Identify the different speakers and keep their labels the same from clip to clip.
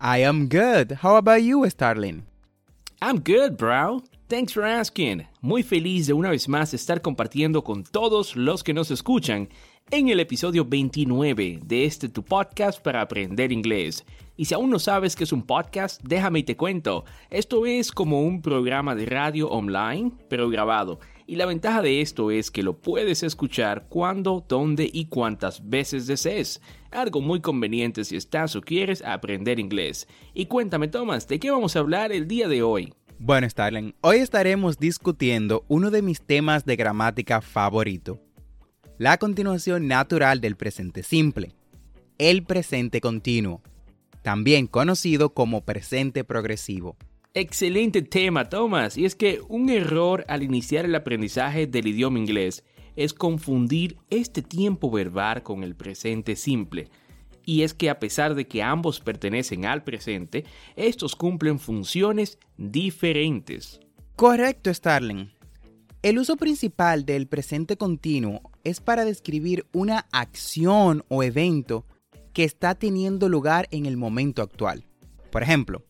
Speaker 1: I am good. How about you, Starling?
Speaker 2: I'm good, bro. Thanks for asking. Muy feliz de una vez más estar compartiendo con todos los que nos escuchan en el episodio 29 de este tu podcast para aprender inglés. Y si aún no sabes qué es un podcast, déjame y te cuento. Esto es como un programa de radio online, pero grabado. Y la ventaja de esto es que lo puedes escuchar cuando, dónde y cuántas veces desees. Algo muy conveniente si estás o quieres aprender inglés. Y cuéntame, Thomas, ¿de qué vamos a hablar el día de hoy?
Speaker 1: Bueno, Starling, hoy estaremos discutiendo uno de mis temas de gramática favorito. La continuación natural del presente simple. El presente continuo también conocido como presente progresivo.
Speaker 2: Excelente tema, Thomas. Y es que un error al iniciar el aprendizaje del idioma inglés es confundir este tiempo verbal con el presente simple. Y es que a pesar de que ambos pertenecen al presente, estos cumplen funciones diferentes.
Speaker 1: Correcto, Starling. El uso principal del presente continuo es para describir una acción o evento que está teniendo lugar en el momento actual. Por ejemplo,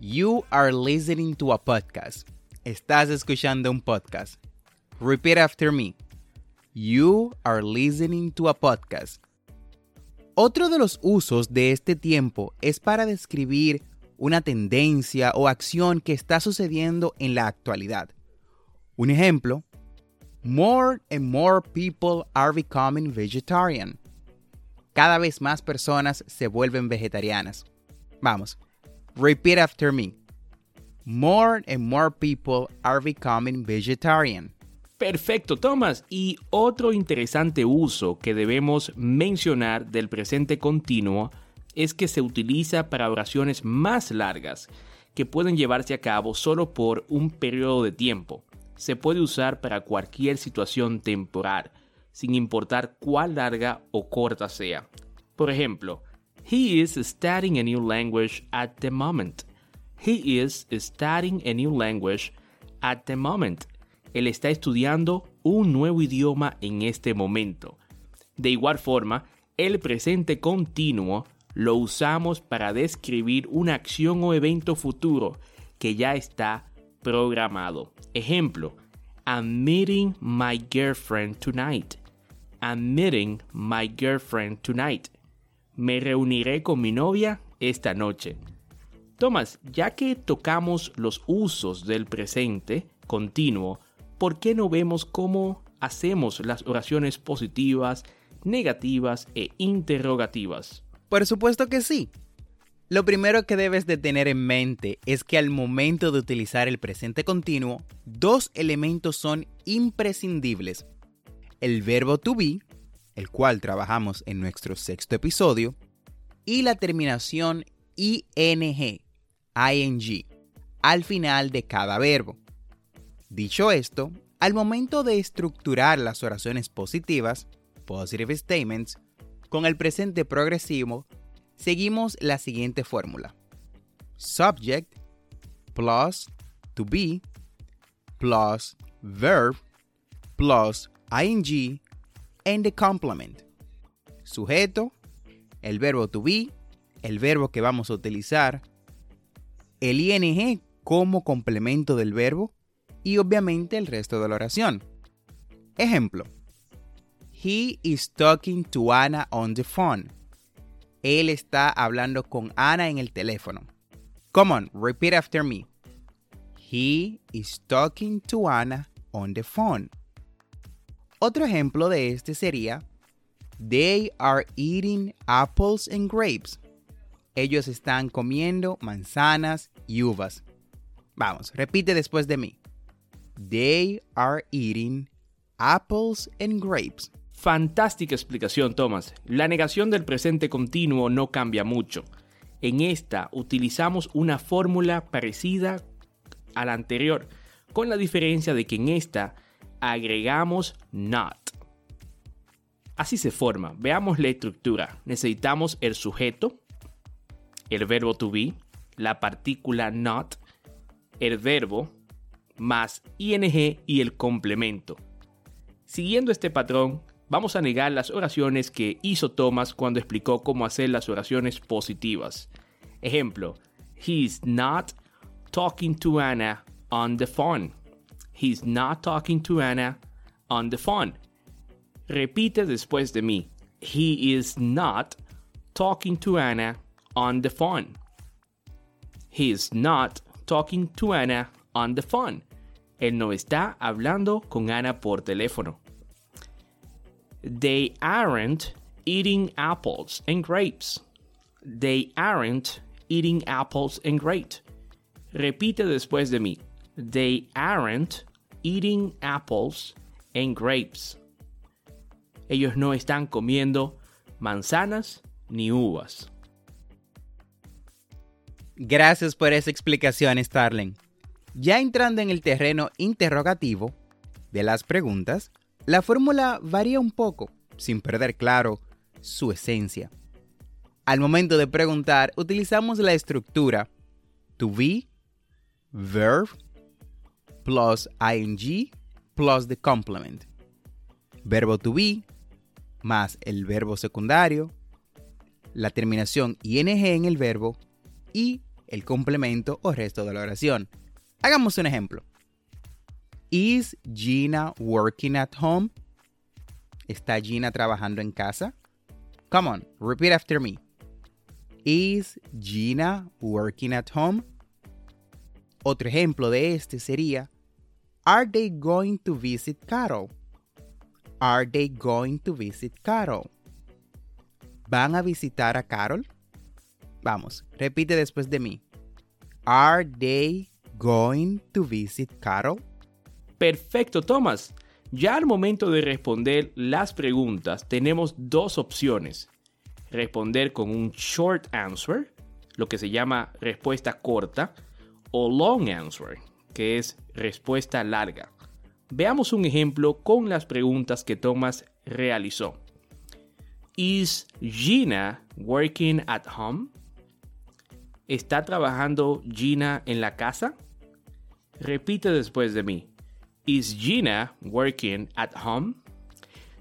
Speaker 1: you are listening to a podcast. Estás escuchando un podcast. Repeat after me. You are listening to a podcast. Otro de los usos de este tiempo es para describir una tendencia o acción que está sucediendo en la actualidad. Un ejemplo, more and more people are becoming vegetarian cada vez más personas se vuelven vegetarianas. Vamos, repeat after me. More and more people are becoming vegetarian.
Speaker 2: Perfecto, Thomas. Y otro interesante uso que debemos mencionar del presente continuo es que se utiliza para oraciones más largas que pueden llevarse a cabo solo por un periodo de tiempo. Se puede usar para cualquier situación temporal sin importar cuál larga o corta sea. Por ejemplo, He is studying a new language at the moment. He is studying a new language at the moment. Él está estudiando un nuevo idioma en este momento. De igual forma, el presente continuo lo usamos para describir una acción o evento futuro que ya está programado. Ejemplo, I'm meeting my girlfriend tonight. I'm meeting my girlfriend tonight. Me reuniré con mi novia esta noche. Tomás, ya que tocamos los usos del presente continuo, ¿por qué no vemos cómo hacemos las oraciones positivas, negativas e interrogativas?
Speaker 1: Por supuesto que sí. Lo primero que debes de tener en mente es que al momento de utilizar el presente continuo, dos elementos son imprescindibles el verbo to be, el cual trabajamos en nuestro sexto episodio, y la terminación ing, ing, al final de cada verbo. Dicho esto, al momento de estructurar las oraciones positivas, positive statements, con el presente progresivo, seguimos la siguiente fórmula. Subject plus to be plus verb plus ing and the complement. Sujeto, el verbo to be, el verbo que vamos a utilizar, el ing como complemento del verbo y obviamente el resto de la oración. Ejemplo. He is talking to Anna on the phone. Él está hablando con Ana en el teléfono. Come on, repeat after me. He is talking to Anna on the phone. Otro ejemplo de este sería They are eating apples and grapes. Ellos están comiendo manzanas y uvas. Vamos, repite después de mí. They are eating apples and grapes.
Speaker 2: Fantástica explicación, Thomas. La negación del presente continuo no cambia mucho. En esta utilizamos una fórmula parecida a la anterior, con la diferencia de que en esta agregamos not. Así se forma. Veamos la estructura. Necesitamos el sujeto, el verbo to be, la partícula not, el verbo, más ing y el complemento. Siguiendo este patrón, vamos a negar las oraciones que hizo Thomas cuando explicó cómo hacer las oraciones positivas. Ejemplo, he's not talking to Anna on the phone. He's not talking to Anna on the phone. Repite después de mí. He is not talking to Anna on the phone. He is not talking to Anna on the phone. Él no está hablando con Ana por teléfono. They aren't eating apples and grapes. They aren't eating apples and grapes. Repite después de mí. They aren't eating apples and grapes. Ellos no están comiendo manzanas ni uvas.
Speaker 1: Gracias por esa explicación, Starling. Ya entrando en el terreno interrogativo de las preguntas, la fórmula varía un poco, sin perder claro su esencia. Al momento de preguntar, utilizamos la estructura to be, verb, plus ing, plus the complement. Verbo to be, más el verbo secundario, la terminación ing en el verbo y el complemento o resto de la oración. Hagamos un ejemplo. Is Gina working at home? ¿Está Gina trabajando en casa? Come on, repeat after me. Is Gina working at home? Otro ejemplo de este sería Are they going to visit Carol? Are they going to visit Carol? ¿Van a visitar a Carol? Vamos, repite después de mí. Are they going to visit Carol?
Speaker 2: Perfecto, Thomas. Ya al momento de responder las preguntas tenemos dos opciones. Responder con un short answer, lo que se llama respuesta corta, o long answer, que es respuesta larga. Veamos un ejemplo con las preguntas que Thomas realizó. Is Gina working at home? ¿Está trabajando Gina en la casa? Repite después de mí. Is Gina working at home?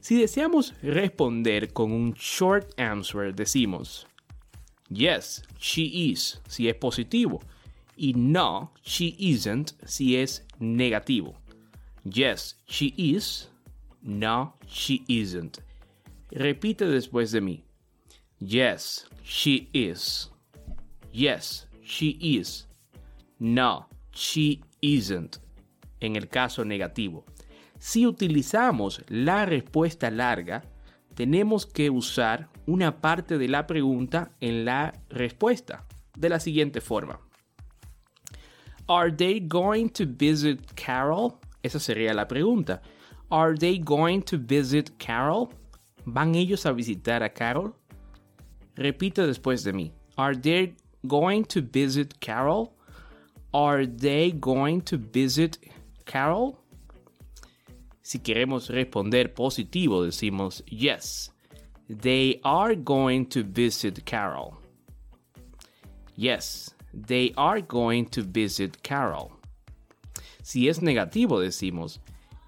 Speaker 2: Si deseamos responder con un short answer, decimos Yes, she is, si es positivo, y no, she isn't, si es negativo. Yes, she is. No, she isn't. Repite después de mí. Yes, she is. Yes, she is. No, she isn't. En el caso negativo. Si utilizamos la respuesta larga, tenemos que usar una parte de la pregunta en la respuesta de la siguiente forma. Are they going to visit Carol? Esa sería la pregunta. Are they going to visit Carol? ¿Van ellos a visitar a Carol? Repite después de mí. Are they going to visit Carol? Are they going to visit Carol? Si queremos responder positivo, decimos yes. They are going to visit Carol. Yes, they are going to visit Carol. Si es negativo, decimos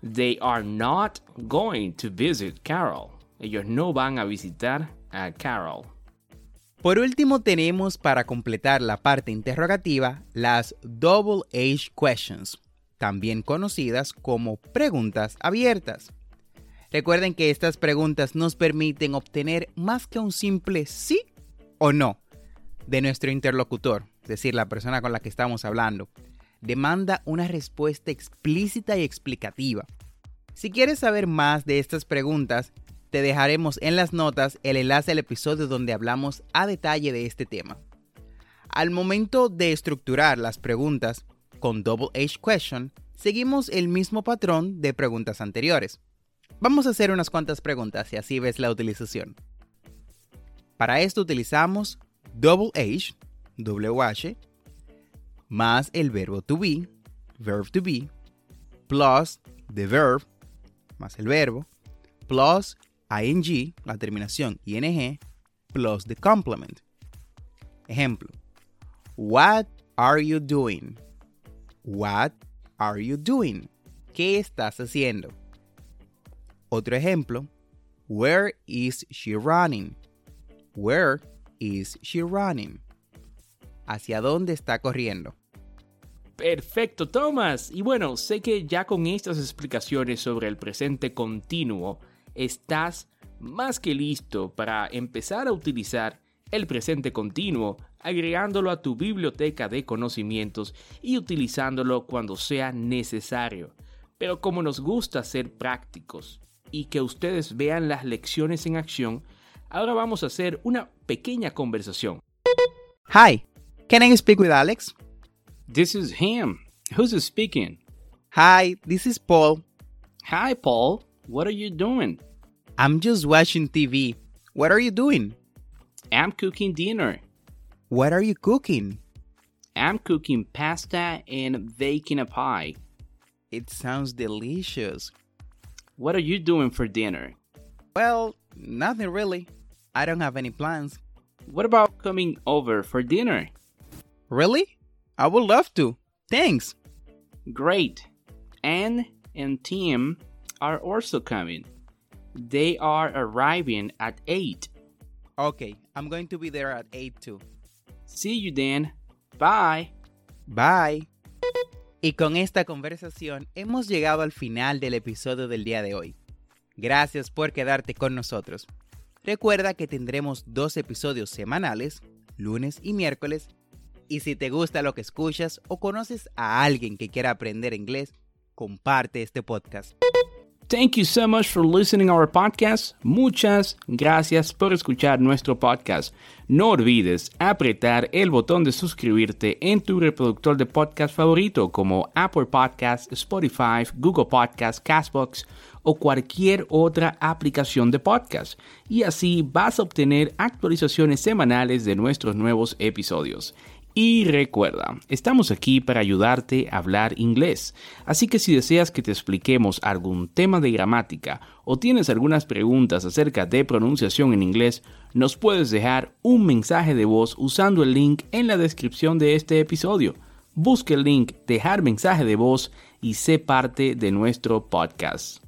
Speaker 2: They are not going to visit Carol. Ellos no van a visitar a Carol.
Speaker 1: Por último tenemos para completar la parte interrogativa las Double H Questions, también conocidas como preguntas abiertas. Recuerden que estas preguntas nos permiten obtener más que un simple sí o no de nuestro interlocutor, es decir, la persona con la que estamos hablando. Demanda una respuesta explícita y explicativa. Si quieres saber más de estas preguntas, te dejaremos en las notas el enlace al episodio donde hablamos a detalle de este tema. Al momento de estructurar las preguntas con Double H Question, seguimos el mismo patrón de preguntas anteriores. Vamos a hacer unas cuantas preguntas y así ves la utilización. Para esto utilizamos Double H, WH, más el verbo to be, verb to be, plus the verb, más el verbo, plus ing, la terminación ing, plus the complement. Ejemplo. What are you doing? What are you doing? ¿Qué estás haciendo? Otro ejemplo. Where is she running? Where is she running? ¿Hacia dónde está corriendo?
Speaker 2: Perfecto, Thomas. Y bueno, sé que ya con estas explicaciones sobre el presente continuo, estás más que listo para empezar a utilizar el presente continuo, agregándolo a tu biblioteca de conocimientos y utilizándolo cuando sea necesario. Pero como nos gusta ser prácticos y que ustedes vean las lecciones en acción, ahora vamos a hacer una pequeña conversación.
Speaker 1: Hi, can I speak with Alex?
Speaker 2: This is him. Who's speaking?
Speaker 1: Hi, this is Paul.
Speaker 2: Hi, Paul. What are you doing?
Speaker 1: I'm just watching TV. What are you doing?
Speaker 2: I'm cooking dinner.
Speaker 1: What are you cooking?
Speaker 2: I'm cooking pasta and baking a pie.
Speaker 1: It sounds delicious.
Speaker 2: What are you doing for dinner?
Speaker 1: Well, nothing really. I don't have any plans.
Speaker 2: What about coming over for dinner?
Speaker 1: Really? I would love to. Thanks.
Speaker 2: Great. Anne and Tim are also coming. They are arriving at 8.
Speaker 1: Okay, I'm going to be there at 8 too.
Speaker 2: See you then. Bye.
Speaker 1: Bye. Y con esta conversación hemos llegado al final del episodio del día de hoy. Gracias por quedarte con nosotros. Recuerda que tendremos dos episodios semanales, lunes y miércoles, y si te gusta lo que escuchas o conoces a alguien que quiera aprender inglés, comparte este podcast.
Speaker 2: Thank you so much for listening our podcast. Muchas gracias por escuchar nuestro podcast. No olvides apretar el botón de suscribirte en tu reproductor de podcast favorito como Apple Podcasts, Spotify, Google Podcasts, Castbox o cualquier otra aplicación de podcast. Y así vas a obtener actualizaciones semanales de nuestros nuevos episodios. Y recuerda, estamos aquí para ayudarte a hablar inglés, así que si deseas que te expliquemos algún tema de gramática o tienes algunas preguntas acerca de pronunciación en inglés, nos puedes dejar un mensaje de voz usando el link en la descripción de este episodio. Busca el link Dejar mensaje de voz y sé parte de nuestro podcast.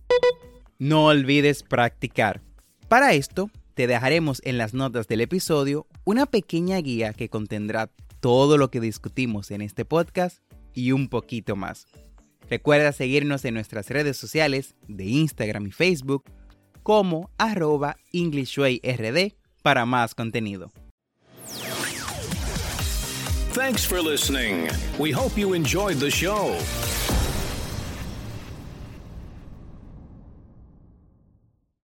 Speaker 1: No olvides practicar. Para esto, te dejaremos en las notas del episodio una pequeña guía que contendrá todo lo que discutimos en este podcast y un poquito más. Recuerda seguirnos en nuestras redes sociales de Instagram y Facebook como arroba EnglishWayRD para más contenido.
Speaker 3: Thanks for listening. We hope you enjoyed the show.